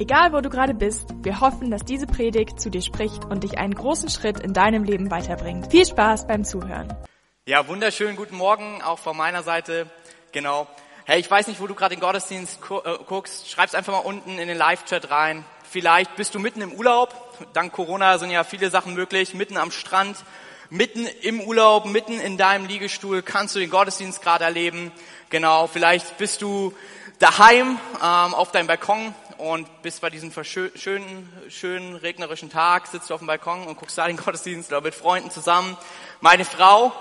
Egal wo du gerade bist, wir hoffen, dass diese Predigt zu dir spricht und dich einen großen Schritt in deinem Leben weiterbringt. Viel Spaß beim Zuhören. Ja, wunderschönen guten Morgen auch von meiner Seite. Genau. Hey, ich weiß nicht, wo du gerade den Gottesdienst äh, guckst. Schreib's einfach mal unten in den Live-Chat rein. Vielleicht bist du mitten im Urlaub. Dank Corona sind ja viele Sachen möglich. Mitten am Strand, mitten im Urlaub, mitten in deinem Liegestuhl kannst du den Gottesdienst gerade erleben. Genau. Vielleicht bist du daheim ähm, auf deinem Balkon und bist bei diesem schönen, schönen regnerischen Tag, sitzt du auf dem Balkon und guckst da den Gottesdienst oder mit Freunden zusammen. Meine Frau,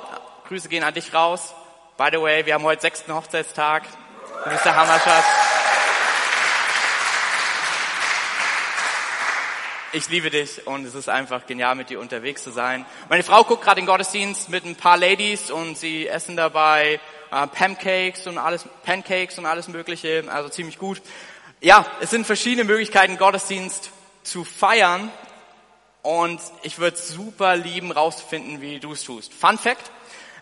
Grüße gehen an dich raus. By the way, wir haben heute sechsten Hochzeitstag. Du bist der Hammerschatz. Ich liebe dich und es ist einfach genial, mit dir unterwegs zu sein. Meine Frau guckt gerade den Gottesdienst mit ein paar Ladies und sie essen dabei äh, Pancakes und alles, Pancakes und alles Mögliche, also ziemlich gut. Ja, es sind verschiedene Möglichkeiten, Gottesdienst zu feiern. Und ich würde super lieben, rauszufinden, wie du es tust. Fun Fact.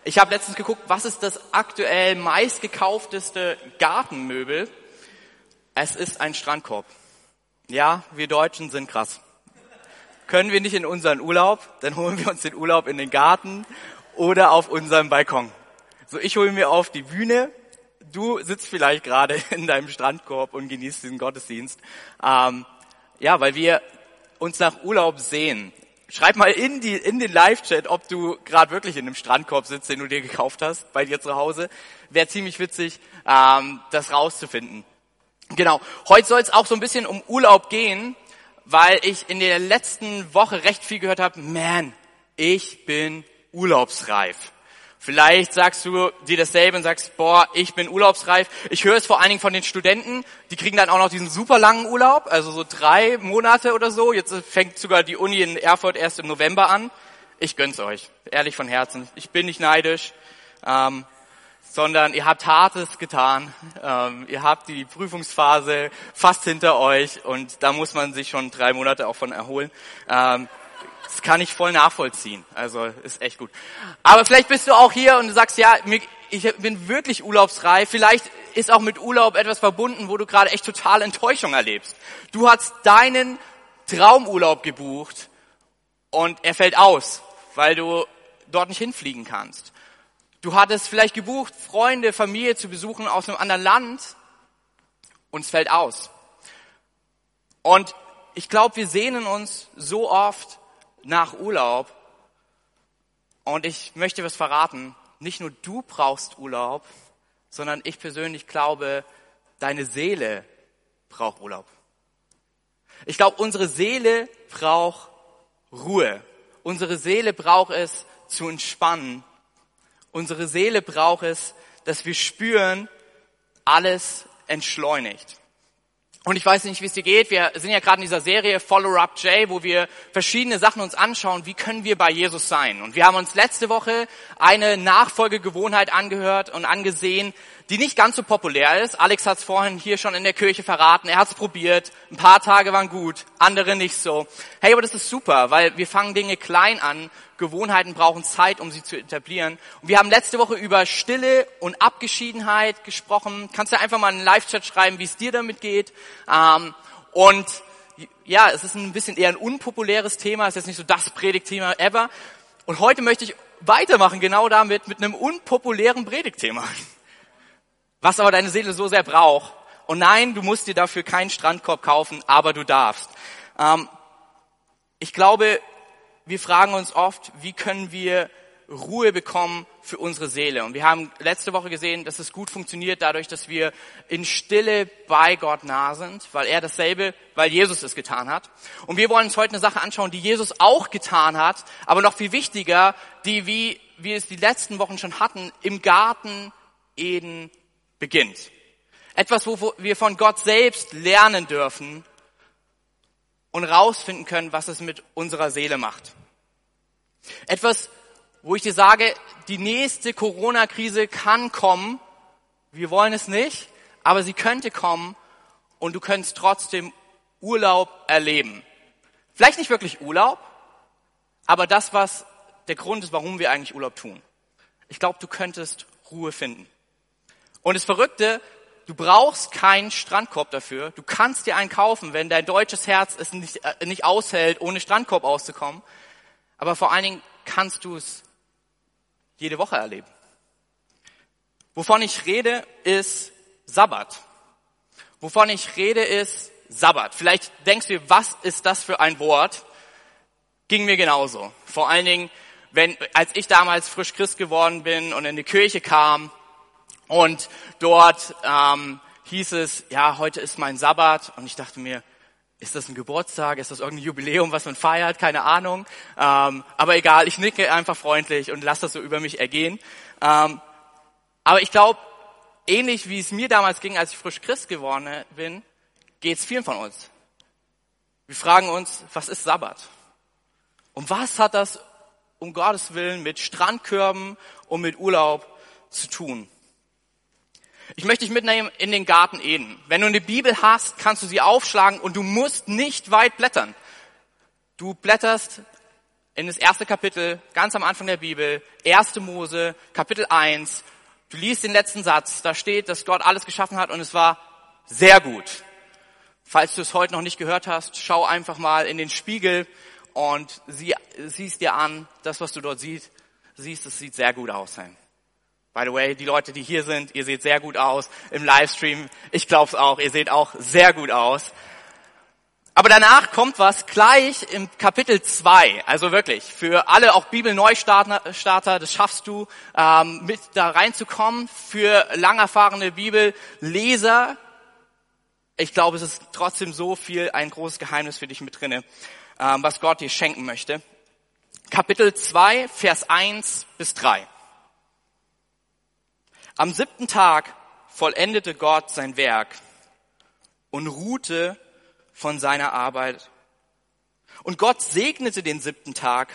Ich habe letztens geguckt, was ist das aktuell meistgekaufteste Gartenmöbel? Es ist ein Strandkorb. Ja, wir Deutschen sind krass. Können wir nicht in unseren Urlaub, dann holen wir uns den Urlaub in den Garten oder auf unserem Balkon. So, ich hole mir auf die Bühne du sitzt vielleicht gerade in deinem Strandkorb und genießt diesen Gottesdienst. Ähm, ja, weil wir uns nach Urlaub sehen. Schreib mal in, die, in den Live-Chat, ob du gerade wirklich in einem Strandkorb sitzt, den du dir gekauft hast, bei dir zu Hause. Wäre ziemlich witzig, ähm, das rauszufinden. Genau. Heute soll es auch so ein bisschen um Urlaub gehen, weil ich in der letzten Woche recht viel gehört habe, man, ich bin urlaubsreif. Vielleicht sagst du dir dasselbe und sagst, boah, ich bin urlaubsreif. Ich höre es vor allen Dingen von den Studenten, die kriegen dann auch noch diesen super langen Urlaub, also so drei Monate oder so. Jetzt fängt sogar die Uni in Erfurt erst im November an. Ich gönn's euch, ehrlich von Herzen. Ich bin nicht neidisch, ähm, sondern ihr habt Hartes getan. Ähm, ihr habt die Prüfungsphase fast hinter euch und da muss man sich schon drei Monate auch von erholen. Ähm, das kann ich voll nachvollziehen. Also ist echt gut. Aber vielleicht bist du auch hier und du sagst, ja, ich bin wirklich urlaubsreif. Vielleicht ist auch mit Urlaub etwas verbunden, wo du gerade echt total Enttäuschung erlebst. Du hast deinen Traumurlaub gebucht und er fällt aus, weil du dort nicht hinfliegen kannst. Du hattest vielleicht gebucht, Freunde, Familie zu besuchen aus einem anderen Land und es fällt aus. Und ich glaube, wir sehnen uns so oft nach Urlaub. Und ich möchte was verraten. Nicht nur du brauchst Urlaub, sondern ich persönlich glaube, deine Seele braucht Urlaub. Ich glaube, unsere Seele braucht Ruhe. Unsere Seele braucht es zu entspannen. Unsere Seele braucht es, dass wir spüren, alles entschleunigt. Und ich weiß nicht, wie es dir geht. Wir sind ja gerade in dieser Serie Follow Up J, wo wir verschiedene Sachen uns anschauen. Wie können wir bei Jesus sein? Und wir haben uns letzte Woche eine Nachfolgegewohnheit angehört und angesehen, die nicht ganz so populär ist. Alex hat es vorhin hier schon in der Kirche verraten. Er hat es probiert. Ein paar Tage waren gut, andere nicht so. Hey, aber das ist super, weil wir fangen Dinge klein an Gewohnheiten brauchen Zeit, um sie zu etablieren. Und wir haben letzte Woche über Stille und Abgeschiedenheit gesprochen. Kannst du einfach mal einen Live-Chat schreiben, wie es dir damit geht. Ähm, und ja, es ist ein bisschen eher ein unpopuläres Thema, es ist jetzt nicht so das Predigtthema ever. Und heute möchte ich weitermachen genau damit, mit einem unpopulären Predigtthema. Was aber deine Seele so sehr braucht. Und nein, du musst dir dafür keinen Strandkorb kaufen, aber du darfst. Ähm, ich glaube, wir fragen uns oft, wie können wir Ruhe bekommen für unsere Seele. Und wir haben letzte Woche gesehen, dass es gut funktioniert dadurch, dass wir in Stille bei Gott nah sind, weil er dasselbe, weil Jesus es getan hat. Und wir wollen uns heute eine Sache anschauen, die Jesus auch getan hat, aber noch viel wichtiger, die, wie wir es die letzten Wochen schon hatten, im Garten Eden beginnt. Etwas, wo wir von Gott selbst lernen dürfen und rausfinden können, was es mit unserer Seele macht. Etwas wo ich dir sage, die nächste Corona-Krise kann kommen. Wir wollen es nicht, aber sie könnte kommen und du könntest trotzdem Urlaub erleben. Vielleicht nicht wirklich Urlaub, aber das, was der Grund ist, warum wir eigentlich Urlaub tun. Ich glaube, du könntest Ruhe finden. Und das Verrückte, du brauchst keinen Strandkorb dafür. Du kannst dir einen kaufen, wenn dein deutsches Herz es nicht, äh, nicht aushält, ohne Strandkorb auszukommen. Aber vor allen Dingen kannst du es jede Woche erleben. Wovon ich rede, ist Sabbat. Wovon ich rede, ist Sabbat. Vielleicht denkst du, was ist das für ein Wort? Ging mir genauso. Vor allen Dingen, wenn, als ich damals frisch Christ geworden bin und in die Kirche kam und dort ähm, hieß es, ja, heute ist mein Sabbat und ich dachte mir, ist das ein Geburtstag? Ist das irgendein Jubiläum, was man feiert? Keine Ahnung. Ähm, aber egal, ich nicke einfach freundlich und lasse das so über mich ergehen. Ähm, aber ich glaube, ähnlich wie es mir damals ging, als ich frisch Christ geworden bin, geht es vielen von uns. Wir fragen uns, was ist Sabbat? Und was hat das um Gottes Willen mit Strandkörben und mit Urlaub zu tun? Ich möchte dich mitnehmen in den Garten Eden. Wenn du eine Bibel hast, kannst du sie aufschlagen und du musst nicht weit blättern. Du blätterst in das erste Kapitel, ganz am Anfang der Bibel, erste Mose, Kapitel 1. Du liest den letzten Satz, da steht, dass Gott alles geschaffen hat und es war sehr gut. Falls du es heute noch nicht gehört hast, schau einfach mal in den Spiegel und sie, siehst dir an, das, was du dort siehst, siehst, es sieht sehr gut aus. By the way, die Leute, die hier sind, ihr seht sehr gut aus im Livestream. Ich glaube es auch, ihr seht auch sehr gut aus. Aber danach kommt was gleich im Kapitel 2. Also wirklich, für alle auch Bibelneustarter, das schaffst du, ähm, mit da reinzukommen. Für lang erfahrene Bibelleser, ich glaube, es ist trotzdem so viel ein großes Geheimnis für dich mit drinne, ähm, was Gott dir schenken möchte. Kapitel 2, Vers 1 bis 3. Am siebten Tag vollendete Gott sein Werk und ruhte von seiner Arbeit. Und Gott segnete den siebten Tag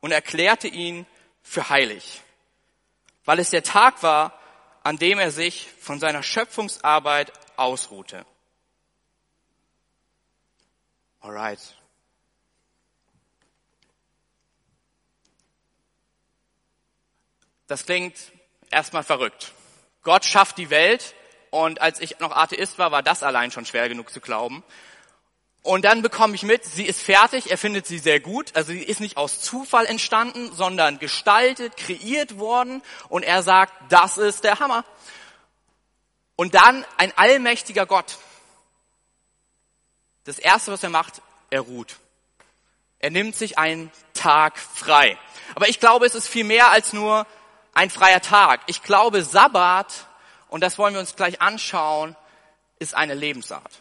und erklärte ihn für heilig, weil es der Tag war, an dem er sich von seiner Schöpfungsarbeit ausruhte. Alright. Das klingt erstmal verrückt. Gott schafft die Welt und als ich noch Atheist war, war das allein schon schwer genug zu glauben. Und dann bekomme ich mit, sie ist fertig, er findet sie sehr gut. Also sie ist nicht aus Zufall entstanden, sondern gestaltet, kreiert worden. Und er sagt, das ist der Hammer. Und dann ein allmächtiger Gott. Das erste, was er macht, er ruht. Er nimmt sich einen Tag frei. Aber ich glaube, es ist viel mehr als nur ein freier Tag. Ich glaube, Sabbat, und das wollen wir uns gleich anschauen, ist eine Lebensart.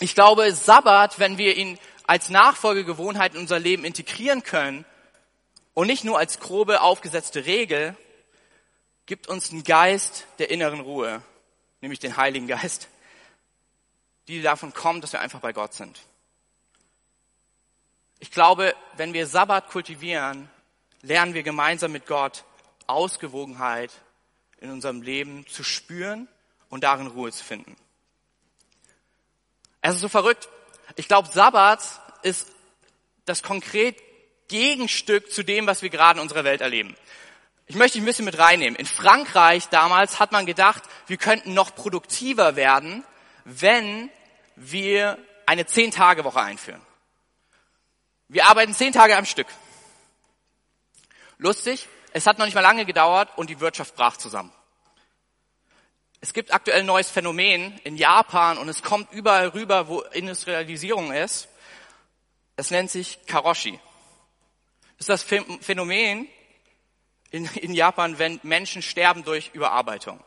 Ich glaube, Sabbat, wenn wir ihn als Nachfolgegewohnheit in unser Leben integrieren können und nicht nur als grobe aufgesetzte Regel, gibt uns einen Geist der inneren Ruhe, nämlich den Heiligen Geist, die davon kommt, dass wir einfach bei Gott sind. Ich glaube, wenn wir Sabbat kultivieren, lernen wir gemeinsam mit Gott Ausgewogenheit in unserem Leben zu spüren und darin Ruhe zu finden. Es ist so verrückt. Ich glaube, Sabbat ist das konkret Gegenstück zu dem, was wir gerade in unserer Welt erleben. Ich möchte ein bisschen mit reinnehmen. In Frankreich damals hat man gedacht, wir könnten noch produktiver werden, wenn wir eine Zehn-Tage-Woche einführen. Wir arbeiten zehn Tage am Stück. Lustig, es hat noch nicht mal lange gedauert und die Wirtschaft brach zusammen. Es gibt aktuell ein neues Phänomen in Japan und es kommt überall rüber, wo Industrialisierung ist. Es nennt sich Karoshi. Das ist das Phänomen in, in Japan, wenn Menschen sterben durch Überarbeitung.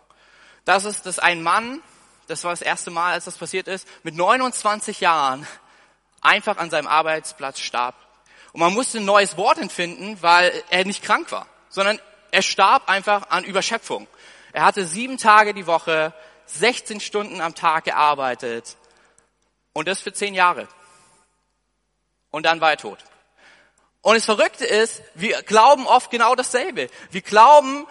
Das ist, dass ein Mann, das war das erste Mal, als das passiert ist, mit 29 Jahren einfach an seinem Arbeitsplatz starb. Und man musste ein neues Wort entfinden, weil er nicht krank war sondern er starb einfach an Überschöpfung. Er hatte sieben Tage die Woche, 16 Stunden am Tag gearbeitet und das für zehn Jahre. Und dann war er tot. Und das Verrückte ist, wir glauben oft genau dasselbe. Wir glauben,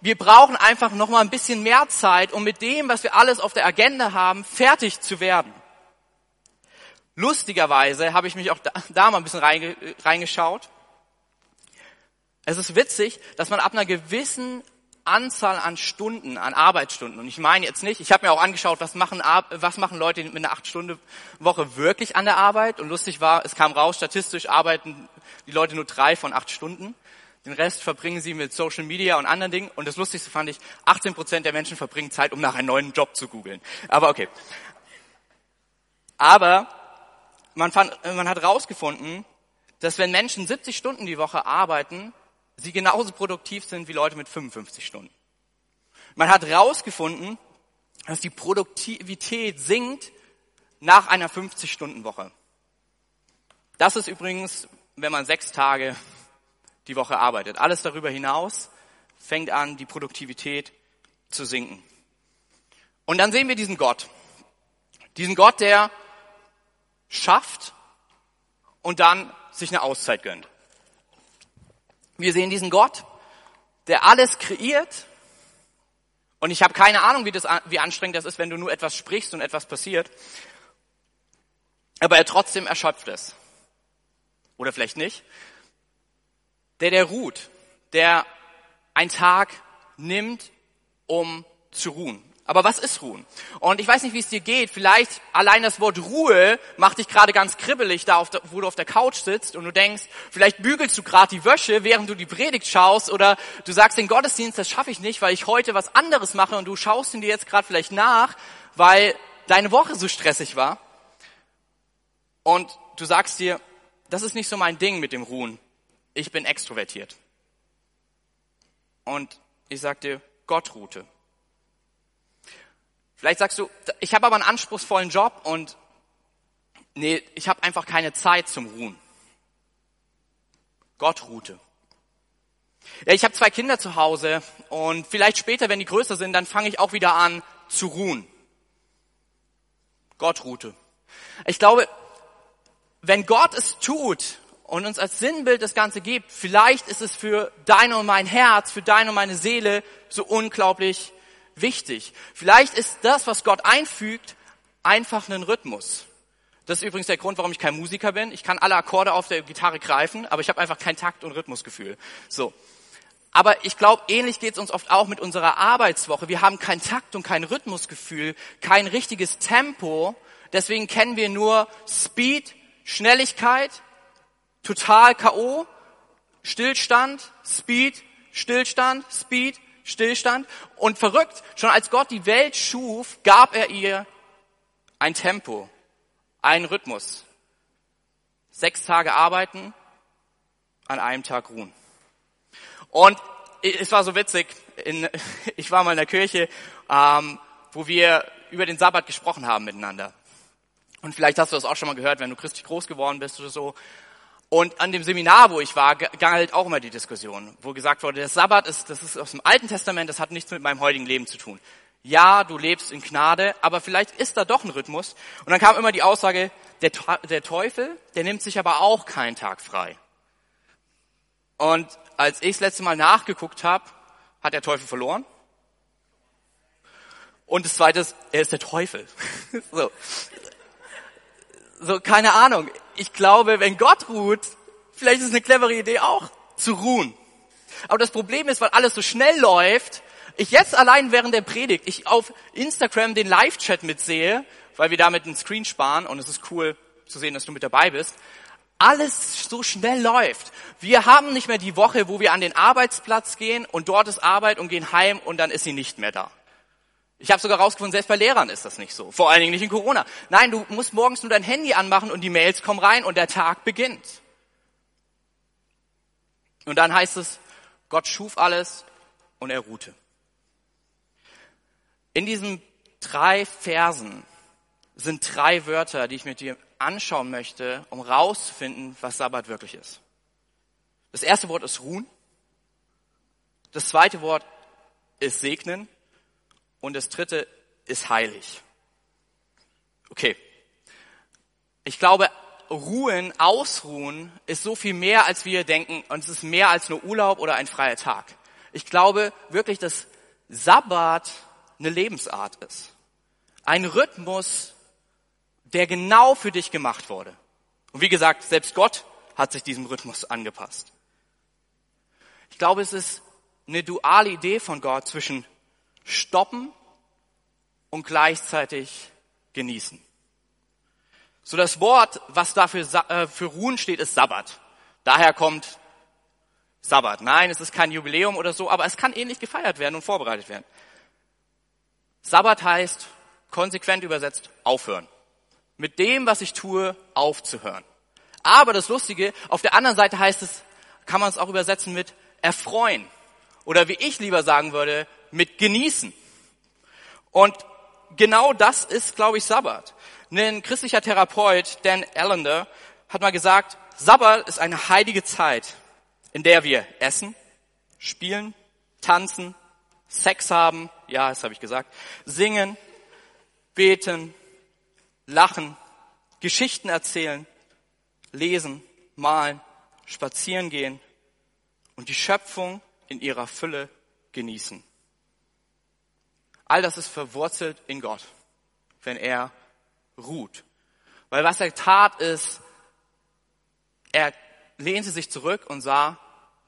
wir brauchen einfach noch mal ein bisschen mehr Zeit, um mit dem, was wir alles auf der Agenda haben, fertig zu werden. Lustigerweise habe ich mich auch da, da mal ein bisschen reingeschaut. Es ist witzig, dass man ab einer gewissen Anzahl an Stunden, an Arbeitsstunden, und ich meine jetzt nicht, ich habe mir auch angeschaut, was machen, was machen Leute mit einer acht Stunden Woche wirklich an der Arbeit. Und lustig war, es kam raus, statistisch arbeiten die Leute nur drei von acht Stunden. Den Rest verbringen sie mit Social Media und anderen Dingen. Und das Lustigste fand ich, 18 Prozent der Menschen verbringen Zeit, um nach einem neuen Job zu googeln. Aber okay. Aber man, fand, man hat herausgefunden, dass wenn Menschen 70 Stunden die Woche arbeiten, sie genauso produktiv sind wie Leute mit 55 Stunden. Man hat herausgefunden, dass die Produktivität sinkt nach einer 50-Stunden-Woche. Das ist übrigens, wenn man sechs Tage die Woche arbeitet. Alles darüber hinaus fängt an, die Produktivität zu sinken. Und dann sehen wir diesen Gott. Diesen Gott, der schafft und dann sich eine Auszeit gönnt. Wir sehen diesen Gott, der alles kreiert. Und ich habe keine Ahnung, wie, das, wie anstrengend das ist, wenn du nur etwas sprichst und etwas passiert. Aber er trotzdem erschöpft es. Oder vielleicht nicht. Der, der ruht, der einen Tag nimmt, um zu ruhen. Aber was ist Ruhen? Und ich weiß nicht, wie es dir geht. Vielleicht allein das Wort Ruhe macht dich gerade ganz kribbelig, da der, wo du auf der Couch sitzt und du denkst, vielleicht bügelst du gerade die Wäsche, während du die Predigt schaust oder du sagst den Gottesdienst, das schaffe ich nicht, weil ich heute was anderes mache und du schaust ihn dir jetzt gerade vielleicht nach, weil deine Woche so stressig war. Und du sagst dir, das ist nicht so mein Ding mit dem Ruhen. Ich bin extrovertiert. Und ich sag dir, Gott ruhte. Vielleicht sagst du, ich habe aber einen anspruchsvollen Job und nee, ich habe einfach keine Zeit zum Ruhen. Gott ruhte. Ja, ich habe zwei Kinder zu Hause und vielleicht später, wenn die größer sind, dann fange ich auch wieder an zu ruhen. Gott ruhte. Ich glaube, wenn Gott es tut und uns als Sinnbild das Ganze gibt, vielleicht ist es für dein und mein Herz, für deine und meine Seele so unglaublich wichtig. Vielleicht ist das, was Gott einfügt, einfach ein Rhythmus. Das ist übrigens der Grund, warum ich kein Musiker bin. Ich kann alle Akkorde auf der Gitarre greifen, aber ich habe einfach kein Takt- und Rhythmusgefühl. So. Aber ich glaube, ähnlich geht es uns oft auch mit unserer Arbeitswoche. Wir haben kein Takt und kein Rhythmusgefühl, kein richtiges Tempo. Deswegen kennen wir nur Speed, Schnelligkeit, total K.O., Stillstand, Speed, Stillstand, Speed, Stillstand. Und verrückt, schon als Gott die Welt schuf, gab er ihr ein Tempo, einen Rhythmus. Sechs Tage arbeiten, an einem Tag ruhen. Und es war so witzig, in, ich war mal in der Kirche, ähm, wo wir über den Sabbat gesprochen haben miteinander. Und vielleicht hast du das auch schon mal gehört, wenn du christlich groß geworden bist oder so. Und an dem Seminar, wo ich war, ging halt auch immer die Diskussion, wo gesagt wurde, der Sabbat ist, das ist aus dem Alten Testament, das hat nichts mit meinem heutigen Leben zu tun. Ja, du lebst in Gnade, aber vielleicht ist da doch ein Rhythmus. Und dann kam immer die Aussage, der, der Teufel, der nimmt sich aber auch keinen Tag frei. Und als ich das letzte Mal nachgeguckt habe, hat der Teufel verloren. Und das zweite ist, er ist der Teufel. so. so, keine Ahnung ich glaube, wenn Gott ruht, vielleicht ist es eine clevere Idee auch, zu ruhen. Aber das Problem ist, weil alles so schnell läuft, ich jetzt allein während der Predigt, ich auf Instagram den Live-Chat mitsehe, weil wir damit einen Screen sparen und es ist cool zu sehen, dass du mit dabei bist, alles so schnell läuft. Wir haben nicht mehr die Woche, wo wir an den Arbeitsplatz gehen und dort ist Arbeit und gehen heim und dann ist sie nicht mehr da. Ich habe sogar rausgefunden, selbst bei Lehrern ist das nicht so. Vor allen Dingen nicht in Corona. Nein, du musst morgens nur dein Handy anmachen und die Mails kommen rein und der Tag beginnt. Und dann heißt es, Gott schuf alles und er ruhte. In diesen drei Versen sind drei Wörter, die ich mit dir anschauen möchte, um rauszufinden, was Sabbat wirklich ist. Das erste Wort ist ruhen. Das zweite Wort ist segnen. Und das dritte ist heilig. Okay. Ich glaube, Ruhen, Ausruhen ist so viel mehr, als wir denken. Und es ist mehr als nur Urlaub oder ein freier Tag. Ich glaube wirklich, dass Sabbat eine Lebensart ist. Ein Rhythmus, der genau für dich gemacht wurde. Und wie gesagt, selbst Gott hat sich diesem Rhythmus angepasst. Ich glaube, es ist eine duale Idee von Gott zwischen stoppen und gleichzeitig genießen. So das Wort, was dafür äh, für ruhen steht, ist Sabbat. Daher kommt Sabbat. Nein, es ist kein Jubiläum oder so, aber es kann ähnlich gefeiert werden und vorbereitet werden. Sabbat heißt, konsequent übersetzt, aufhören. Mit dem, was ich tue, aufzuhören. Aber das Lustige, auf der anderen Seite heißt es, kann man es auch übersetzen mit erfreuen. Oder wie ich lieber sagen würde, mit genießen. Und genau das ist, glaube ich, Sabbat. Ein christlicher Therapeut, Dan Allender, hat mal gesagt, Sabbat ist eine heilige Zeit, in der wir essen, spielen, tanzen, Sex haben, ja, das habe ich gesagt, singen, beten, lachen, Geschichten erzählen, lesen, malen, spazieren gehen und die Schöpfung in ihrer Fülle genießen. All das ist verwurzelt in Gott, wenn er ruht. Weil was er tat ist, er lehnte sich zurück und sah,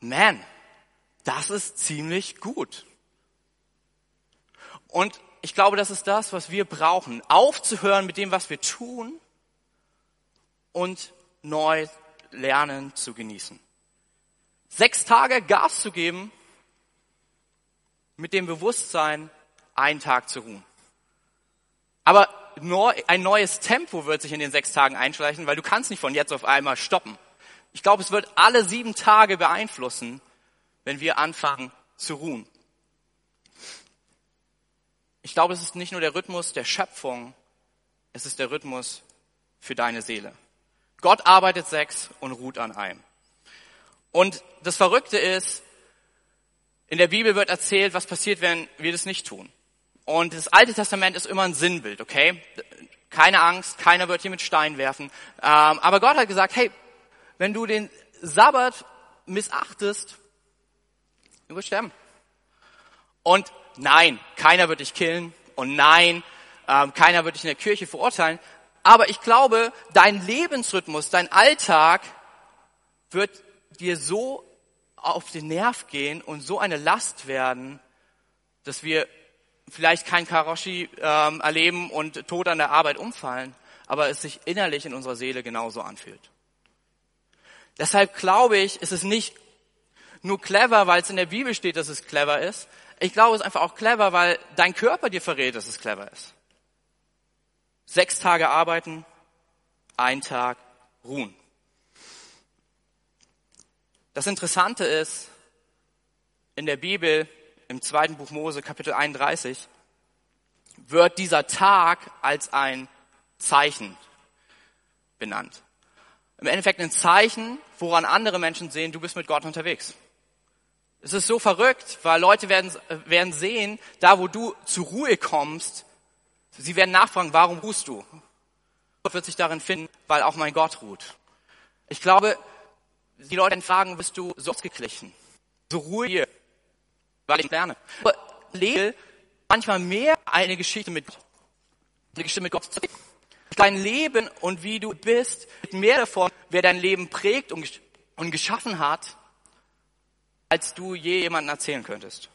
man, das ist ziemlich gut. Und ich glaube, das ist das, was wir brauchen. Aufzuhören mit dem, was wir tun und neu lernen zu genießen. Sechs Tage Gas zu geben, mit dem Bewusstsein, einen Tag zu ruhen. Aber ein neues Tempo wird sich in den sechs Tagen einschleichen, weil du kannst nicht von jetzt auf einmal stoppen. Ich glaube, es wird alle sieben Tage beeinflussen, wenn wir anfangen zu ruhen. Ich glaube, es ist nicht nur der Rhythmus der Schöpfung, es ist der Rhythmus für deine Seele. Gott arbeitet sechs und ruht an einem. Und das Verrückte ist, in der Bibel wird erzählt, was passiert, wenn wir das nicht tun. Und das Alte Testament ist immer ein Sinnbild, okay? Keine Angst, keiner wird hier mit Stein werfen. Ähm, aber Gott hat gesagt, hey, wenn du den Sabbat missachtest, du wirst sterben. Und nein, keiner wird dich killen. Und nein, ähm, keiner wird dich in der Kirche verurteilen. Aber ich glaube, dein Lebensrhythmus, dein Alltag wird dir so auf den Nerv gehen und so eine Last werden, dass wir vielleicht kein Karoshi ähm, erleben und tot an der Arbeit umfallen, aber es sich innerlich in unserer Seele genauso anfühlt. Deshalb glaube ich, ist es nicht nur clever, weil es in der Bibel steht, dass es clever ist. Ich glaube, es ist einfach auch clever, weil dein Körper dir verrät, dass es clever ist. Sechs Tage arbeiten, ein Tag ruhen. Das Interessante ist, in der Bibel im zweiten Buch Mose, Kapitel 31, wird dieser Tag als ein Zeichen benannt. Im Endeffekt ein Zeichen, woran andere Menschen sehen, du bist mit Gott unterwegs. Es ist so verrückt, weil Leute werden, werden sehen, da wo du zur Ruhe kommst, sie werden nachfragen, warum ruhst du? Gott wird sich darin finden, weil auch mein Gott ruht. Ich glaube, die Leute fragen, bist du so ausgeglichen, so ruhig, weil ich lerne. Aber lebe manchmal mehr eine Geschichte mit Gott. Eine Geschichte mit Gott zu Dein Leben und wie du bist, mehr davon, wer dein Leben prägt und, und geschaffen hat, als du je jemandem erzählen könntest.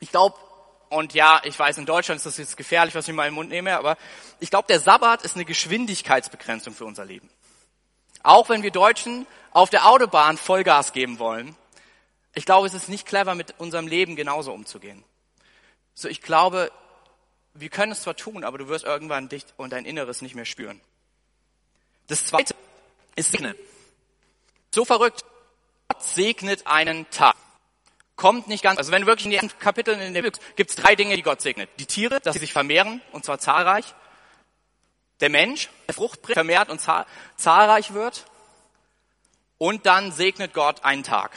Ich glaube, und ja, ich weiß, in Deutschland ist das jetzt gefährlich, was ich mal im Mund nehme, aber ich glaube, der Sabbat ist eine Geschwindigkeitsbegrenzung für unser Leben. Auch wenn wir Deutschen auf der Autobahn Vollgas geben wollen, ich glaube, es ist nicht clever, mit unserem Leben genauso umzugehen. So, ich glaube, wir können es zwar tun, aber du wirst irgendwann dich und dein Inneres nicht mehr spüren. Das zweite ist segnen. So verrückt. Gott segnet einen Tag. Kommt nicht ganz, also wenn wirklich in den Kapiteln in der Bibel gibt es drei Dinge, die Gott segnet. Die Tiere, dass sie sich vermehren, und zwar zahlreich. Der Mensch, der Frucht vermehrt und zahlreich wird. Und dann segnet Gott einen Tag.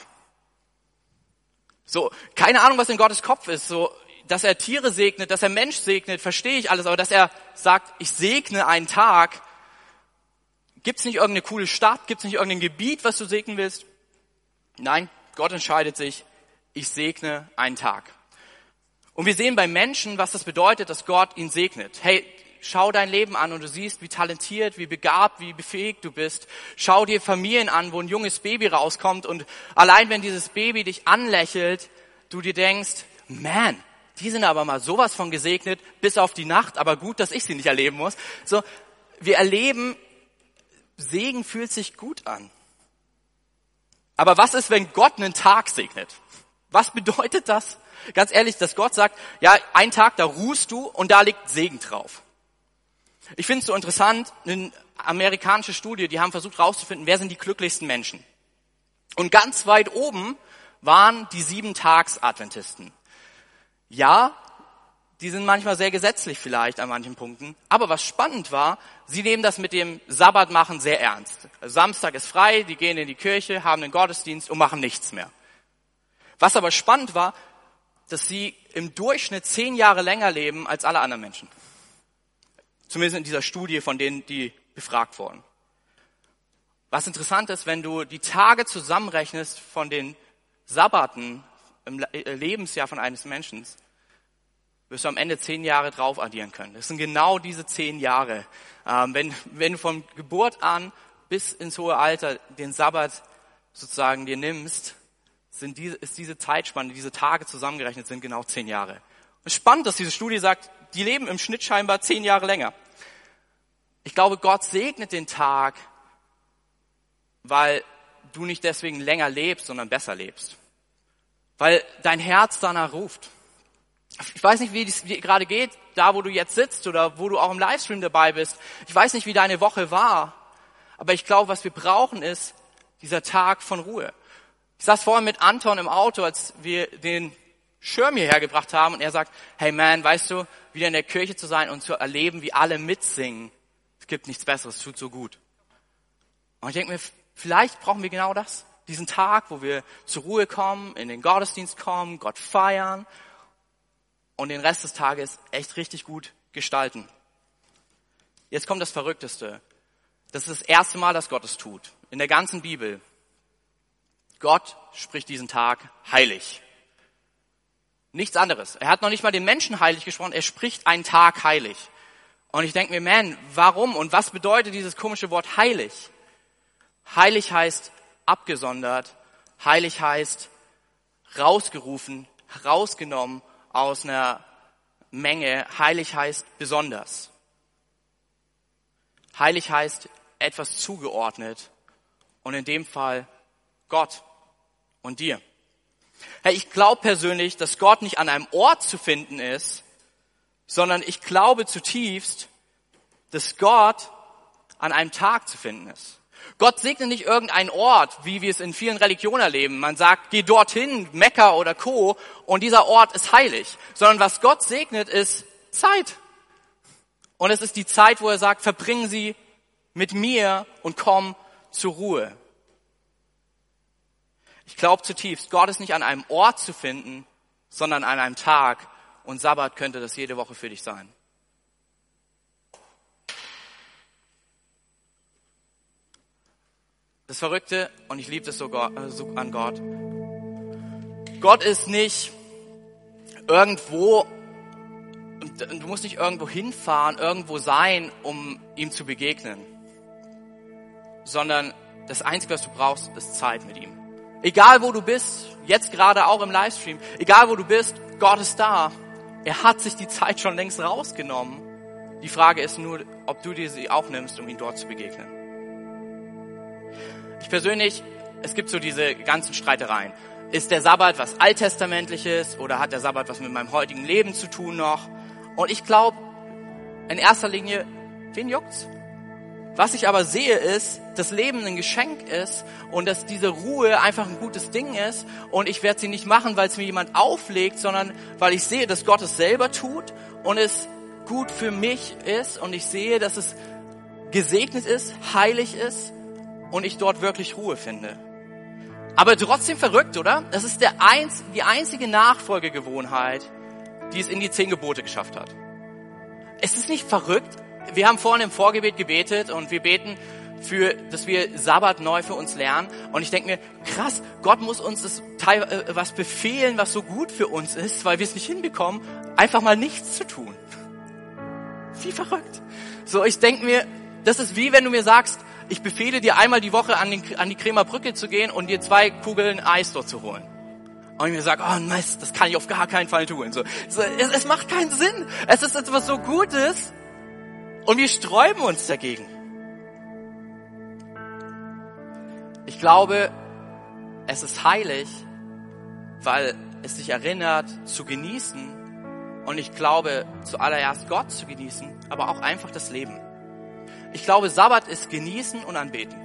So, keine Ahnung, was in Gottes Kopf ist. So, dass er Tiere segnet, dass er Mensch segnet, verstehe ich alles. Aber dass er sagt, ich segne einen Tag, Gibt es nicht irgendeine coole Stadt? Gibt es nicht irgendein Gebiet, was du segnen willst? Nein, Gott entscheidet sich, ich segne einen Tag. Und wir sehen bei Menschen, was das bedeutet, dass Gott ihn segnet. Hey, schau dein Leben an und du siehst, wie talentiert, wie begabt, wie befähigt du bist. Schau dir Familien an, wo ein junges Baby rauskommt und allein wenn dieses Baby dich anlächelt, du dir denkst, man, die sind aber mal sowas von gesegnet, bis auf die Nacht, aber gut, dass ich sie nicht erleben muss. So, wir erleben, Segen fühlt sich gut an. Aber was ist, wenn Gott einen Tag segnet? Was bedeutet das? Ganz ehrlich, dass Gott sagt, ja, ein Tag, da ruhst du und da liegt Segen drauf. Ich finde es so interessant, eine amerikanische Studie, die haben versucht herauszufinden, wer sind die glücklichsten Menschen. Und ganz weit oben waren die Sieben-Tags-Adventisten. Ja, die sind manchmal sehr gesetzlich vielleicht an manchen Punkten. Aber was spannend war, sie nehmen das mit dem Sabbatmachen sehr ernst. Samstag ist frei, die gehen in die Kirche, haben den Gottesdienst und machen nichts mehr. Was aber spannend war, dass sie im Durchschnitt zehn Jahre länger leben als alle anderen Menschen. Zumindest in dieser Studie von denen, die befragt wurden. Was interessant ist, wenn du die Tage zusammenrechnest von den Sabbaten im äh, Lebensjahr von eines Menschen, wirst du am Ende zehn Jahre drauf addieren können. Das sind genau diese zehn Jahre. Ähm, wenn, wenn du von Geburt an bis ins hohe Alter den Sabbat sozusagen dir nimmst, sind diese, ist diese Zeitspanne, diese Tage zusammengerechnet sind genau zehn Jahre. Und spannend, dass diese Studie sagt, die leben im Schnitt scheinbar zehn Jahre länger. Ich glaube, Gott segnet den Tag, weil du nicht deswegen länger lebst, sondern besser lebst. Weil dein Herz danach ruft. Ich weiß nicht, wie es gerade geht, da wo du jetzt sitzt oder wo du auch im Livestream dabei bist. Ich weiß nicht, wie deine Woche war. Aber ich glaube, was wir brauchen, ist dieser Tag von Ruhe. Ich saß vorhin mit Anton im Auto, als wir den Schirm hierher gebracht haben und er sagt, hey man, weißt du, wieder in der Kirche zu sein und zu erleben, wie alle mitsingen, es gibt nichts Besseres, es tut so gut. Und ich denke mir, vielleicht brauchen wir genau das. Diesen Tag, wo wir zur Ruhe kommen, in den Gottesdienst kommen, Gott feiern und den Rest des Tages echt richtig gut gestalten. Jetzt kommt das Verrückteste. Das ist das erste Mal, dass Gott es tut. In der ganzen Bibel. Gott spricht diesen Tag heilig. Nichts anderes. Er hat noch nicht mal den Menschen heilig gesprochen, er spricht einen Tag heilig. Und ich denke mir, man, warum und was bedeutet dieses komische Wort heilig? Heilig heißt abgesondert, heilig heißt rausgerufen, rausgenommen aus einer Menge, heilig heißt besonders. Heilig heißt etwas zugeordnet und in dem Fall Gott und dir. Hey, ich glaube persönlich, dass Gott nicht an einem Ort zu finden ist, sondern ich glaube zutiefst, dass Gott an einem Tag zu finden ist. Gott segnet nicht irgendeinen Ort, wie wir es in vielen Religionen erleben. Man sagt, geh dorthin, Mekka oder Co. und dieser Ort ist heilig. Sondern was Gott segnet, ist Zeit. Und es ist die Zeit, wo er sagt, verbringen Sie mit mir und komm zur Ruhe. Ich glaube zutiefst, Gott ist nicht an einem Ort zu finden, sondern an einem Tag. Und Sabbat könnte das jede Woche für dich sein. Das Verrückte, und ich liebe das so äh, an Gott, Gott ist nicht irgendwo, du musst nicht irgendwo hinfahren, irgendwo sein, um ihm zu begegnen, sondern das Einzige, was du brauchst, ist Zeit mit ihm. Egal wo du bist, jetzt gerade auch im Livestream, egal wo du bist, Gott ist da. Er hat sich die Zeit schon längst rausgenommen. Die Frage ist nur, ob du dir sie auch nimmst, um ihn dort zu begegnen. Ich persönlich, es gibt so diese ganzen Streitereien. Ist der Sabbat was Alttestamentliches oder hat der Sabbat was mit meinem heutigen Leben zu tun noch? Und ich glaube, in erster Linie, wen juckt's? Was ich aber sehe ist, dass Leben ein Geschenk ist und dass diese Ruhe einfach ein gutes Ding ist und ich werde sie nicht machen, weil es mir jemand auflegt, sondern weil ich sehe, dass Gott es selber tut und es gut für mich ist und ich sehe, dass es gesegnet ist, heilig ist und ich dort wirklich Ruhe finde. Aber trotzdem verrückt, oder? Das ist der einz die einzige Nachfolgegewohnheit, die es in die zehn Gebote geschafft hat. Es ist nicht verrückt, wir haben vorhin im Vorgebet gebetet und wir beten, für, dass wir Sabbat neu für uns lernen. Und ich denke mir, krass, Gott muss uns das Teil, äh, was befehlen, was so gut für uns ist, weil wir es nicht hinbekommen, einfach mal nichts zu tun. Wie verrückt. So, ich denke mir, das ist wie wenn du mir sagst, ich befehle dir einmal die Woche an, den, an die Kremer Brücke zu gehen und dir zwei Kugeln Eis dort zu holen. Und ich mir sage, oh Mist, das kann ich auf gar keinen Fall tun. So, so es, es macht keinen Sinn. Es ist etwas so Gutes und wir sträuben uns dagegen. Ich glaube, es ist heilig, weil es dich erinnert zu genießen. Und ich glaube, zuallererst Gott zu genießen, aber auch einfach das Leben. Ich glaube, Sabbat ist genießen und anbeten.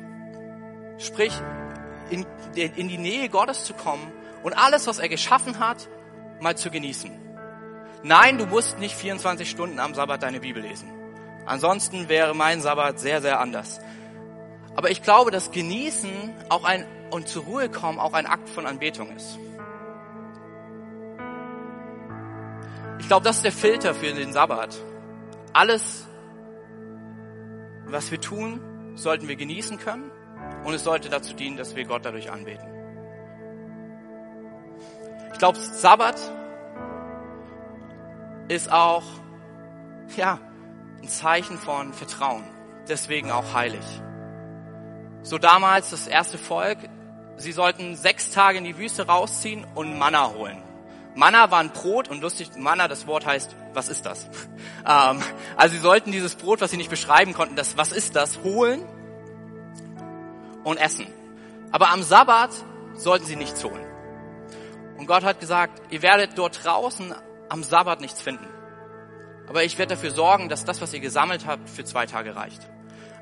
Sprich, in, in die Nähe Gottes zu kommen und alles, was er geschaffen hat, mal zu genießen. Nein, du musst nicht 24 Stunden am Sabbat deine Bibel lesen. Ansonsten wäre mein Sabbat sehr, sehr anders. Aber ich glaube, dass Genießen auch ein, und zur Ruhe kommen auch ein Akt von Anbetung ist. Ich glaube, das ist der Filter für den Sabbat. Alles, was wir tun, sollten wir genießen können und es sollte dazu dienen, dass wir Gott dadurch anbeten. Ich glaube, Sabbat ist auch, ja, ein Zeichen von Vertrauen. Deswegen auch heilig. So damals das erste Volk, sie sollten sechs Tage in die Wüste rausziehen und Manna holen. Manna war ein Brot und lustig, Manna, das Wort heißt, was ist das? Ähm, also sie sollten dieses Brot, was sie nicht beschreiben konnten, das, was ist das, holen und essen. Aber am Sabbat sollten sie nichts holen. Und Gott hat gesagt, ihr werdet dort draußen am Sabbat nichts finden. Aber ich werde dafür sorgen, dass das, was ihr gesammelt habt, für zwei Tage reicht.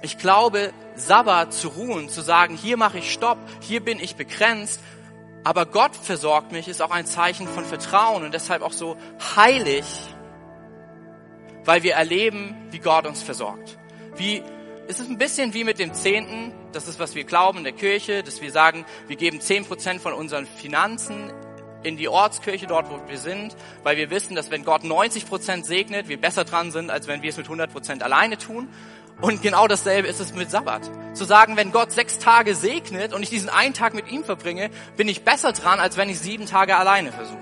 Ich glaube, Sabbat zu ruhen, zu sagen, hier mache ich Stopp, hier bin ich begrenzt, aber Gott versorgt mich, ist auch ein Zeichen von Vertrauen und deshalb auch so heilig, weil wir erleben, wie Gott uns versorgt. Wie, es ist ein bisschen wie mit dem Zehnten, das ist, was wir glauben in der Kirche, dass wir sagen, wir geben zehn Prozent von unseren Finanzen in die Ortskirche dort, wo wir sind, weil wir wissen, dass wenn Gott 90 Prozent segnet, wir besser dran sind, als wenn wir es mit 100 Prozent alleine tun. Und genau dasselbe ist es mit Sabbat. Zu sagen, wenn Gott sechs Tage segnet und ich diesen einen Tag mit ihm verbringe, bin ich besser dran, als wenn ich sieben Tage alleine versuche.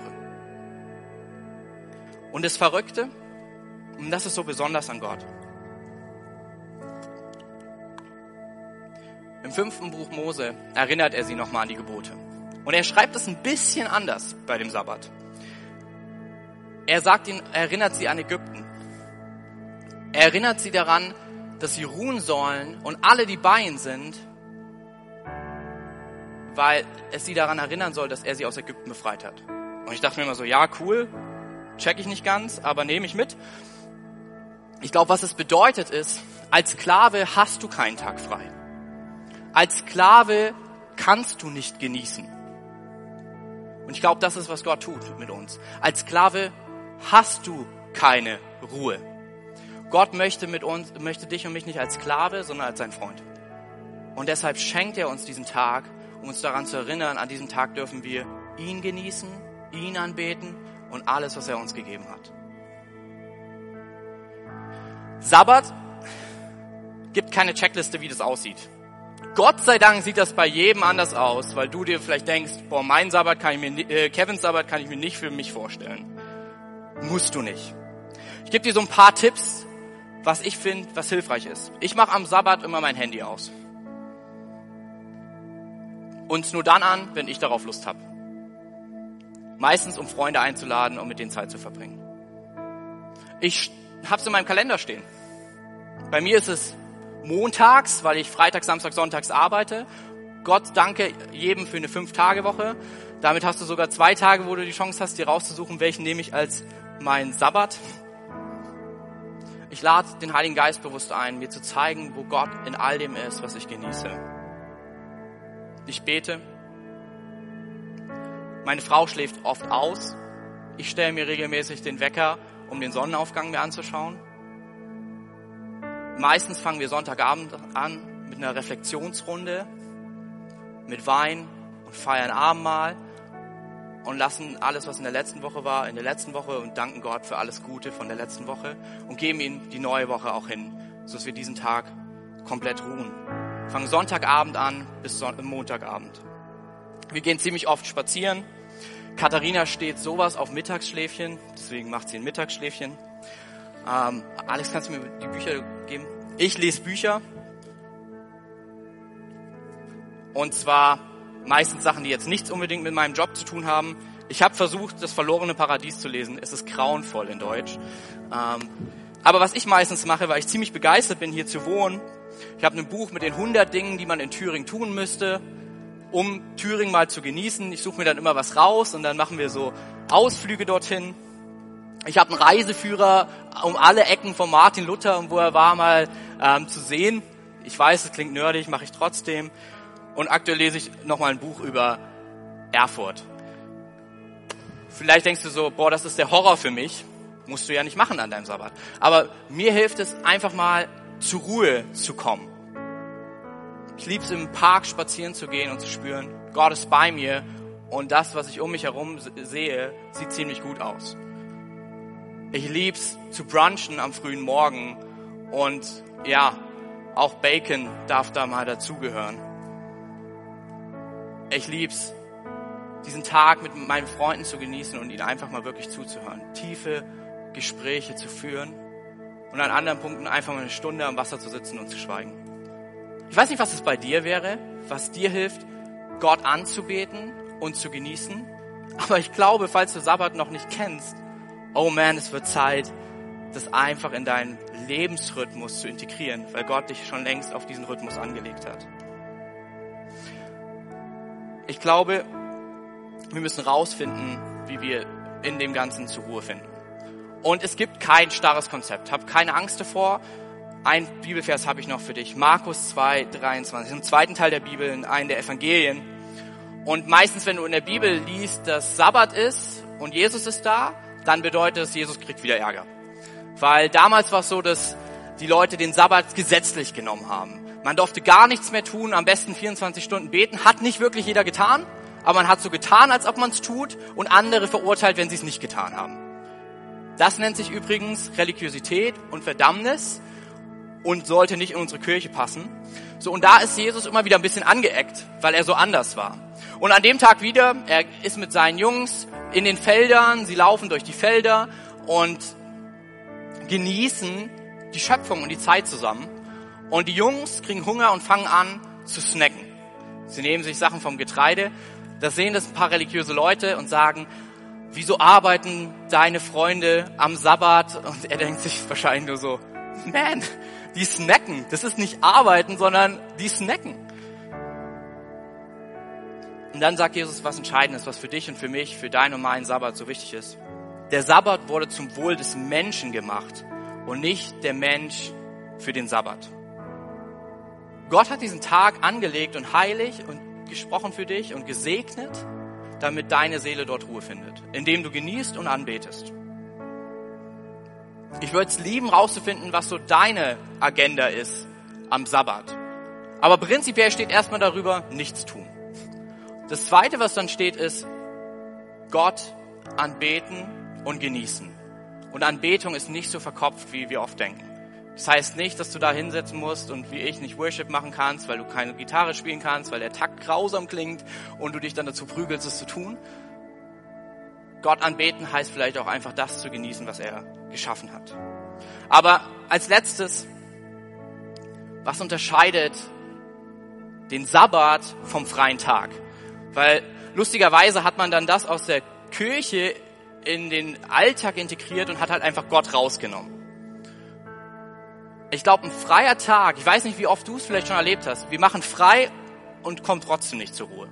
Und das Verrückte, und das ist so besonders an Gott. Im fünften Buch Mose erinnert er sie nochmal an die Gebote. Und er schreibt es ein bisschen anders bei dem Sabbat. Er sagt ihnen, er erinnert sie an Ägypten. Er erinnert sie daran, dass sie ruhen sollen und alle, die bei ihnen sind, weil es sie daran erinnern soll, dass er sie aus Ägypten befreit hat. Und ich dachte mir immer so, ja, cool, check ich nicht ganz, aber nehme ich mit. Ich glaube, was es bedeutet ist, als Sklave hast du keinen Tag frei. Als Sklave kannst du nicht genießen. Und ich glaube, das ist, was Gott tut mit uns. Als Sklave hast du keine Ruhe. Gott möchte mit uns, möchte dich und mich nicht als Sklave, sondern als sein Freund. Und deshalb schenkt er uns diesen Tag, um uns daran zu erinnern, an diesem Tag dürfen wir ihn genießen, ihn anbeten und alles, was er uns gegeben hat. Sabbat gibt keine Checkliste, wie das aussieht. Gott sei Dank sieht das bei jedem anders aus, weil du dir vielleicht denkst, boah, mein Sabbat kann ich mir, äh, Kevins Sabbat kann ich mir nicht für mich vorstellen. Musst du nicht. Ich gebe dir so ein paar Tipps, was ich finde, was hilfreich ist. Ich mache am Sabbat immer mein Handy aus. Und nur dann an, wenn ich darauf Lust habe. Meistens, um Freunde einzuladen und mit denen Zeit zu verbringen. Ich hab's in meinem Kalender stehen. Bei mir ist es montags, weil ich Freitag, Samstag, Sonntags arbeite. Gott danke jedem für eine Fünf-Tage-Woche. Damit hast du sogar zwei Tage, wo du die Chance hast, dir rauszusuchen, welchen nehme ich als mein Sabbat. Ich lade den Heiligen Geist bewusst ein, mir zu zeigen, wo Gott in all dem ist, was ich genieße. Ich bete. Meine Frau schläft oft aus. Ich stelle mir regelmäßig den Wecker, um den Sonnenaufgang mir anzuschauen. Meistens fangen wir Sonntagabend an mit einer Reflexionsrunde, mit Wein und feiern Abendmahl und lassen alles, was in der letzten Woche war, in der letzten Woche und danken Gott für alles Gute von der letzten Woche und geben ihm die neue Woche auch hin, sodass wir diesen Tag komplett ruhen. fangen Sonntagabend an bis Son Montagabend. Wir gehen ziemlich oft spazieren. Katharina steht sowas auf Mittagsschläfchen, deswegen macht sie ein Mittagsschläfchen. Ähm, Alex, kannst du mir die Bücher geben? Ich lese Bücher. Und zwar meistens Sachen, die jetzt nichts unbedingt mit meinem Job zu tun haben. Ich habe versucht, das verlorene Paradies zu lesen. Es ist grauenvoll in Deutsch. Ähm, aber was ich meistens mache, weil ich ziemlich begeistert bin, hier zu wohnen, ich habe ein Buch mit den 100 Dingen, die man in Thüringen tun müsste, um Thüringen mal zu genießen. Ich suche mir dann immer was raus und dann machen wir so Ausflüge dorthin. Ich habe einen Reiseführer um alle Ecken von Martin Luther und wo er war mal ähm, zu sehen. Ich weiß, es klingt nerdig, mache ich trotzdem. Und aktuell lese ich nochmal ein Buch über Erfurt. Vielleicht denkst du so, boah, das ist der Horror für mich. Musst du ja nicht machen an deinem Sabbat. Aber mir hilft es einfach mal zur Ruhe zu kommen. Ich liebe es im Park spazieren zu gehen und zu spüren, Gott ist bei mir und das, was ich um mich herum sehe, sieht ziemlich gut aus. Ich liebe es zu brunchen am frühen Morgen und ja, auch Bacon darf da mal dazugehören. Ich liebe es, diesen Tag mit meinen Freunden zu genießen und ihnen einfach mal wirklich zuzuhören. Tiefe Gespräche zu führen und an anderen Punkten einfach mal eine Stunde am Wasser zu sitzen und zu schweigen. Ich weiß nicht, was es bei dir wäre, was dir hilft, Gott anzubeten und zu genießen. Aber ich glaube, falls du Sabbat noch nicht kennst, oh man, es wird Zeit, das einfach in deinen Lebensrhythmus zu integrieren, weil Gott dich schon längst auf diesen Rhythmus angelegt hat. Ich glaube, wir müssen rausfinden, wie wir in dem Ganzen zur Ruhe finden. Und es gibt kein starres Konzept. Hab keine Angst davor. Ein Bibelvers habe ich noch für dich. Markus 2, 23. Im zweiten Teil der Bibel, in einem der Evangelien. Und meistens, wenn du in der Bibel liest, dass Sabbat ist und Jesus ist da, dann bedeutet es, Jesus kriegt wieder Ärger. Weil damals war es so, dass die Leute den Sabbat gesetzlich genommen haben. Man durfte gar nichts mehr tun, am besten 24 Stunden beten. Hat nicht wirklich jeder getan, aber man hat so getan, als ob man es tut und andere verurteilt, wenn sie es nicht getan haben. Das nennt sich übrigens Religiosität und Verdammnis und sollte nicht in unsere Kirche passen. So, und da ist Jesus immer wieder ein bisschen angeeckt, weil er so anders war. Und an dem Tag wieder, er ist mit seinen Jungs in den Feldern, sie laufen durch die Felder und genießen die Schöpfung und die Zeit zusammen. Und die Jungs kriegen Hunger und fangen an zu snacken. Sie nehmen sich Sachen vom Getreide. Das sehen das ein paar religiöse Leute und sagen, wieso arbeiten deine Freunde am Sabbat? Und er denkt sich wahrscheinlich nur so, man, die snacken. Das ist nicht arbeiten, sondern die snacken. Und dann sagt Jesus was Entscheidendes, was für dich und für mich, für deinen und meinen Sabbat so wichtig ist. Der Sabbat wurde zum Wohl des Menschen gemacht und nicht der Mensch für den Sabbat. Gott hat diesen Tag angelegt und heilig und gesprochen für dich und gesegnet damit deine Seele dort Ruhe findet, indem du genießt und anbetest. Ich würde es lieben, rauszufinden, was so deine Agenda ist am Sabbat. Aber prinzipiell steht erstmal darüber, nichts tun. Das zweite, was dann steht, ist Gott anbeten und genießen. Und Anbetung ist nicht so verkopft, wie wir oft denken. Das heißt nicht, dass du da hinsetzen musst und wie ich nicht Worship machen kannst, weil du keine Gitarre spielen kannst, weil der Takt grausam klingt und du dich dann dazu prügelst, es zu tun. Gott anbeten heißt vielleicht auch einfach das zu genießen, was er geschaffen hat. Aber als letztes, was unterscheidet den Sabbat vom freien Tag? Weil lustigerweise hat man dann das aus der Kirche in den Alltag integriert und hat halt einfach Gott rausgenommen. Ich glaube, ein freier Tag, ich weiß nicht, wie oft du es vielleicht schon erlebt hast, wir machen frei und kommen trotzdem nicht zur Ruhe.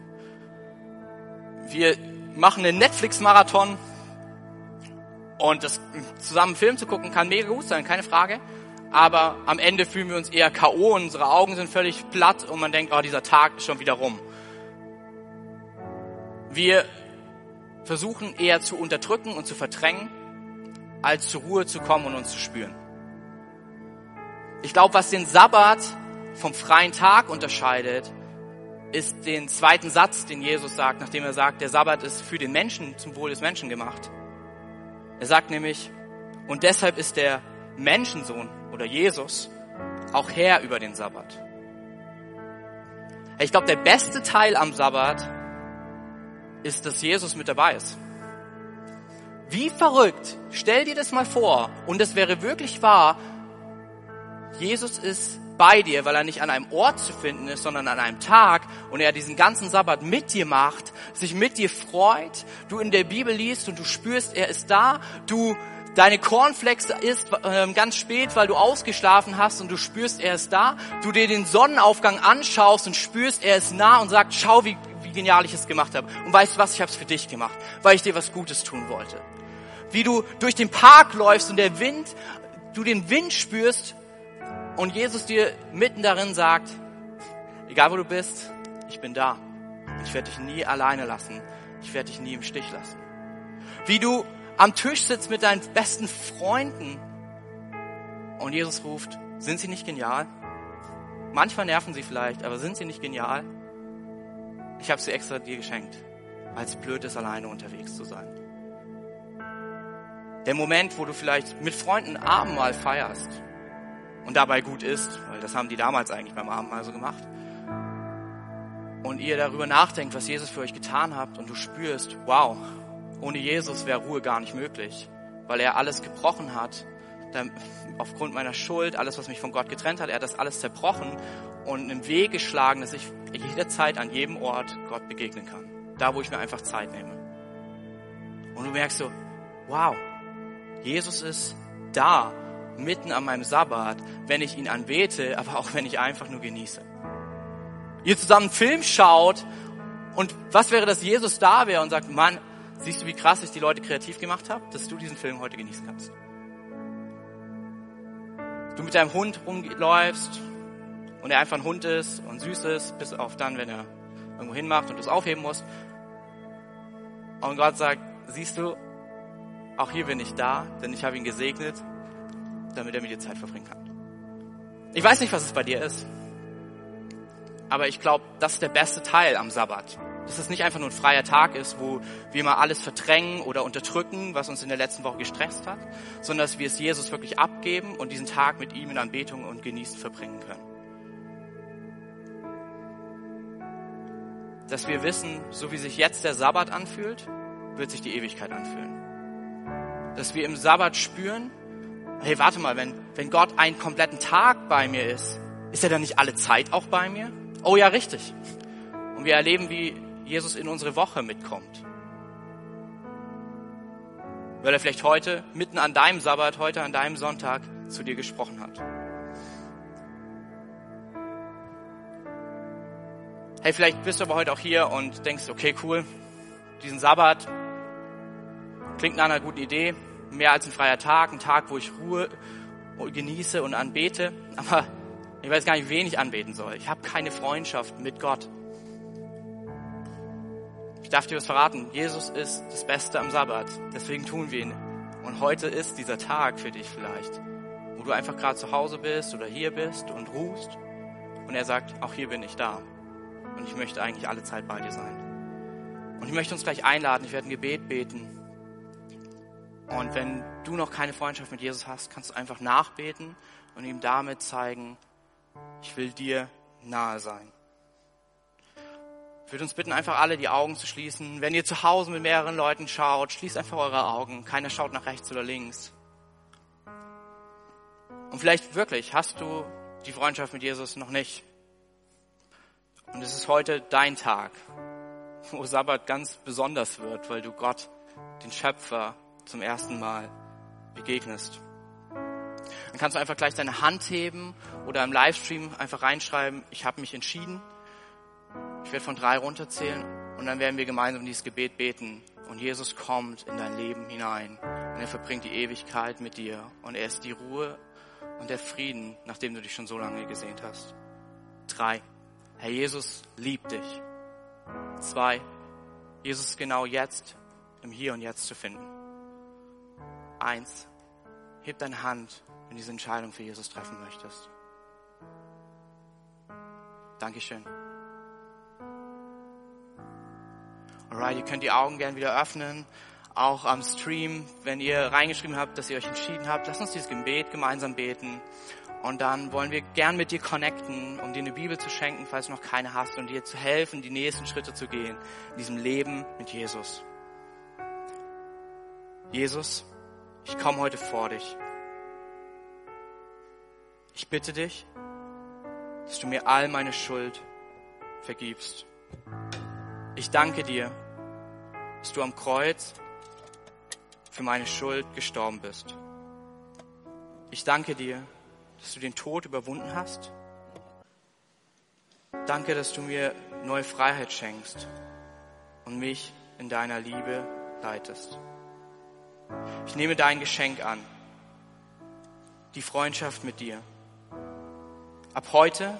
Wir machen einen Netflix-Marathon und das zusammen Film zu gucken kann mega gut sein, keine Frage. Aber am Ende fühlen wir uns eher K.O. unsere Augen sind völlig platt und man denkt, oh, dieser Tag ist schon wieder rum. Wir versuchen eher zu unterdrücken und zu verdrängen, als zur Ruhe zu kommen und uns zu spüren. Ich glaube, was den Sabbat vom freien Tag unterscheidet, ist den zweiten Satz, den Jesus sagt, nachdem er sagt, der Sabbat ist für den Menschen, zum Wohl des Menschen gemacht. Er sagt nämlich, und deshalb ist der Menschensohn oder Jesus auch Herr über den Sabbat. Ich glaube, der beste Teil am Sabbat ist, dass Jesus mit dabei ist. Wie verrückt, stell dir das mal vor, und es wäre wirklich wahr, Jesus ist bei dir, weil er nicht an einem Ort zu finden ist, sondern an einem Tag und er diesen ganzen Sabbat mit dir macht, sich mit dir freut, du in der Bibel liest und du spürst, er ist da, du deine Cornflakes isst äh, ganz spät, weil du ausgeschlafen hast und du spürst, er ist da, du dir den Sonnenaufgang anschaust und spürst, er ist nah und sagt, schau, wie, wie genial ich es gemacht habe. Und weißt du was, ich habe es für dich gemacht, weil ich dir was Gutes tun wollte. Wie du durch den Park läufst und der Wind, du den Wind spürst und Jesus dir mitten darin sagt, egal wo du bist, ich bin da. Ich werde dich nie alleine lassen. Ich werde dich nie im Stich lassen. Wie du am Tisch sitzt mit deinen besten Freunden und Jesus ruft, sind sie nicht genial? Manchmal nerven sie vielleicht, aber sind sie nicht genial? Ich habe sie extra dir geschenkt, weil es blöd ist, alleine unterwegs zu sein. Der Moment, wo du vielleicht mit Freunden Abendmahl feierst und dabei gut ist, weil das haben die damals eigentlich beim Abendmahl so gemacht. Und ihr darüber nachdenkt, was Jesus für euch getan habt und du spürst, wow, ohne Jesus wäre Ruhe gar nicht möglich, weil er alles gebrochen hat, aufgrund meiner Schuld, alles, was mich von Gott getrennt hat, er hat das alles zerbrochen und einen Weg geschlagen, dass ich jederzeit an jedem Ort Gott begegnen kann. Da, wo ich mir einfach Zeit nehme. Und du merkst so, wow, Jesus ist da mitten an meinem Sabbat, wenn ich ihn anbete, aber auch wenn ich einfach nur genieße. Ihr zusammen einen Film schaut und was wäre, dass Jesus da wäre und sagt, Mann, siehst du, wie krass ich die Leute kreativ gemacht habe, dass du diesen Film heute genießen kannst. Du mit deinem Hund rumläufst und er einfach ein Hund ist und süß ist, bis auf dann, wenn er irgendwo hinmacht und du es aufheben musst. Und Gott sagt, siehst du, auch hier bin ich da, denn ich habe ihn gesegnet damit er mit dir Zeit verbringen kann. Ich weiß nicht, was es bei dir ist, aber ich glaube, das ist der beste Teil am Sabbat. Dass es nicht einfach nur ein freier Tag ist, wo wir mal alles verdrängen oder unterdrücken, was uns in der letzten Woche gestresst hat, sondern dass wir es Jesus wirklich abgeben und diesen Tag mit ihm in Anbetung und Genießen verbringen können. Dass wir wissen, so wie sich jetzt der Sabbat anfühlt, wird sich die Ewigkeit anfühlen. Dass wir im Sabbat spüren, hey, warte mal, wenn, wenn Gott einen kompletten Tag bei mir ist, ist er dann nicht alle Zeit auch bei mir? Oh ja, richtig. Und wir erleben, wie Jesus in unsere Woche mitkommt. Weil er vielleicht heute, mitten an deinem Sabbat, heute an deinem Sonntag zu dir gesprochen hat. Hey, vielleicht bist du aber heute auch hier und denkst, okay, cool, diesen Sabbat klingt nach einer guten Idee, mehr als ein freier Tag, ein Tag, wo ich Ruhe genieße und anbete. Aber ich weiß gar nicht, wen ich anbeten soll. Ich habe keine Freundschaft mit Gott. Ich darf dir was verraten. Jesus ist das Beste am Sabbat. Deswegen tun wir ihn. Und heute ist dieser Tag für dich vielleicht, wo du einfach gerade zu Hause bist oder hier bist und ruhst. Und er sagt, auch hier bin ich da. Und ich möchte eigentlich alle Zeit bei dir sein. Und ich möchte uns gleich einladen. Ich werde ein Gebet beten. Und wenn du noch keine Freundschaft mit Jesus hast, kannst du einfach nachbeten und ihm damit zeigen, ich will dir nahe sein. Ich würde uns bitten, einfach alle die Augen zu schließen. Wenn ihr zu Hause mit mehreren Leuten schaut, schließt einfach eure Augen. Keiner schaut nach rechts oder links. Und vielleicht wirklich hast du die Freundschaft mit Jesus noch nicht. Und es ist heute dein Tag, wo Sabbat ganz besonders wird, weil du Gott, den Schöpfer, zum ersten Mal begegnest. Dann kannst du einfach gleich deine Hand heben oder im Livestream einfach reinschreiben, ich habe mich entschieden. Ich werde von drei runterzählen und dann werden wir gemeinsam dieses Gebet beten. Und Jesus kommt in dein Leben hinein und er verbringt die Ewigkeit mit dir. Und er ist die Ruhe und der Frieden, nachdem du dich schon so lange gesehnt hast. Drei. Herr Jesus liebt dich. Zwei. Jesus ist genau jetzt im Hier und Jetzt zu finden. Eins, heb deine Hand, wenn du diese Entscheidung für Jesus treffen möchtest. Dankeschön. Alright, ihr könnt die Augen gern wieder öffnen. Auch am Stream, wenn ihr reingeschrieben habt, dass ihr euch entschieden habt, lasst uns dieses Gebet gemeinsam beten. Und dann wollen wir gern mit dir connecten, um dir eine Bibel zu schenken, falls du noch keine hast, und dir zu helfen, die nächsten Schritte zu gehen in diesem Leben mit Jesus. Jesus, ich komme heute vor dich. Ich bitte dich, dass du mir all meine Schuld vergibst. Ich danke dir, dass du am Kreuz für meine Schuld gestorben bist. Ich danke dir, dass du den Tod überwunden hast. Danke, dass du mir neue Freiheit schenkst und mich in deiner Liebe leitest. Ich nehme dein Geschenk an, die Freundschaft mit dir. Ab heute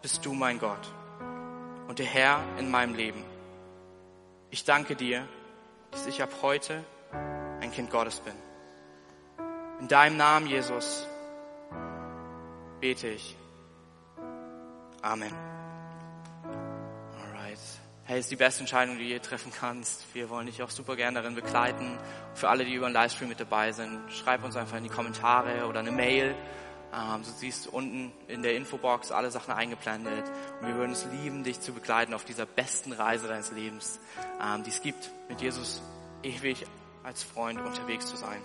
bist du mein Gott und der Herr in meinem Leben. Ich danke dir, dass ich ab heute ein Kind Gottes bin. In deinem Namen, Jesus, bete ich. Amen. Hey, ist die beste Entscheidung, die du je treffen kannst. Wir wollen dich auch super gerne darin begleiten. Für alle, die über den Livestream mit dabei sind, schreib uns einfach in die Kommentare oder eine Mail. Ähm, du siehst unten in der Infobox alle Sachen eingeblendet. Und wir würden es lieben, dich zu begleiten auf dieser besten Reise deines Lebens, ähm, die es gibt, mit Jesus ewig als Freund unterwegs zu sein.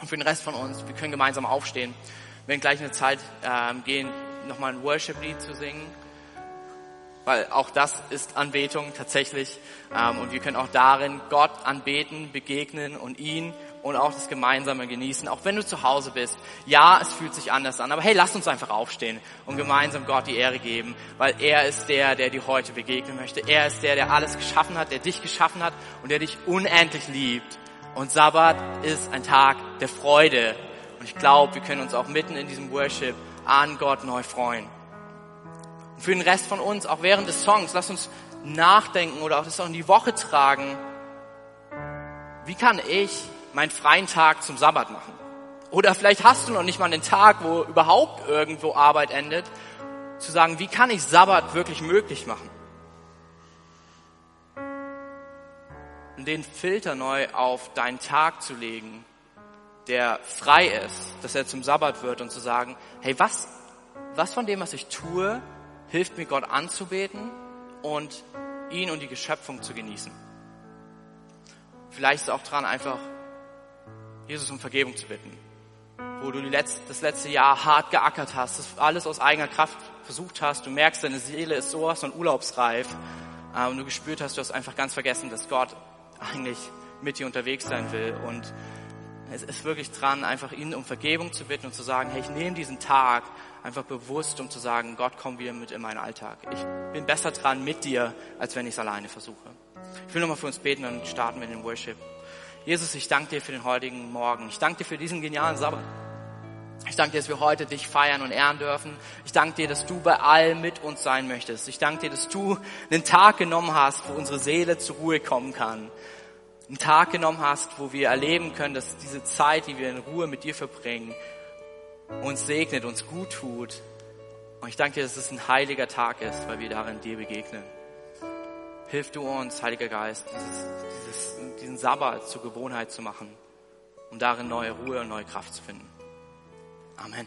Und für den Rest von uns, wir können gemeinsam aufstehen. Wir werden gleich eine Zeit ähm, gehen, nochmal ein Worship-Lied zu singen. Weil auch das ist Anbetung tatsächlich. Ähm, und wir können auch darin Gott anbeten, begegnen und ihn und auch das Gemeinsame genießen. Auch wenn du zu Hause bist. Ja, es fühlt sich anders an. Aber hey, lass uns einfach aufstehen und gemeinsam Gott die Ehre geben. Weil er ist der, der dir heute begegnen möchte. Er ist der, der alles geschaffen hat, der dich geschaffen hat und der dich unendlich liebt. Und Sabbat ist ein Tag der Freude. Und ich glaube, wir können uns auch mitten in diesem Worship an Gott neu freuen. Für den Rest von uns, auch während des Songs, lass uns nachdenken oder auch das auch in die Woche tragen. Wie kann ich meinen freien Tag zum Sabbat machen? Oder vielleicht hast du noch nicht mal einen Tag, wo überhaupt irgendwo Arbeit endet, zu sagen, wie kann ich Sabbat wirklich möglich machen? Und den Filter neu auf deinen Tag zu legen, der frei ist, dass er zum Sabbat wird und zu sagen, hey, was, was von dem, was ich tue, hilft mir Gott anzubeten und ihn und die Geschöpfung zu genießen. Vielleicht ist es auch dran, einfach Jesus um Vergebung zu bitten. Wo du letzte, das letzte Jahr hart geackert hast, alles aus eigener Kraft versucht hast, du merkst, deine Seele ist sowas von urlaubsreif äh, und du gespürt hast, du hast einfach ganz vergessen, dass Gott eigentlich mit dir unterwegs sein will und es ist wirklich dran, einfach ihn um Vergebung zu bitten und zu sagen, hey, ich nehme diesen Tag einfach bewusst, um zu sagen, Gott, komm wieder mit in meinen Alltag. Ich bin besser dran mit dir, als wenn ich es alleine versuche. Ich will nochmal für uns beten und starten mit dem Worship. Jesus, ich danke dir für den heutigen Morgen. Ich danke dir für diesen genialen Sabbat. Ich danke dir, dass wir heute dich feiern und ehren dürfen. Ich danke dir, dass du bei allem mit uns sein möchtest. Ich danke dir, dass du einen Tag genommen hast, wo unsere Seele zur Ruhe kommen kann. Einen Tag genommen hast, wo wir erleben können, dass diese Zeit, die wir in Ruhe mit dir verbringen, uns segnet, uns gut tut. Und ich danke dir, dass es ein heiliger Tag ist, weil wir darin dir begegnen. Hilf du uns, Heiliger Geist, dieses, dieses, diesen Sabbat zur Gewohnheit zu machen, um darin neue Ruhe und neue Kraft zu finden. Amen.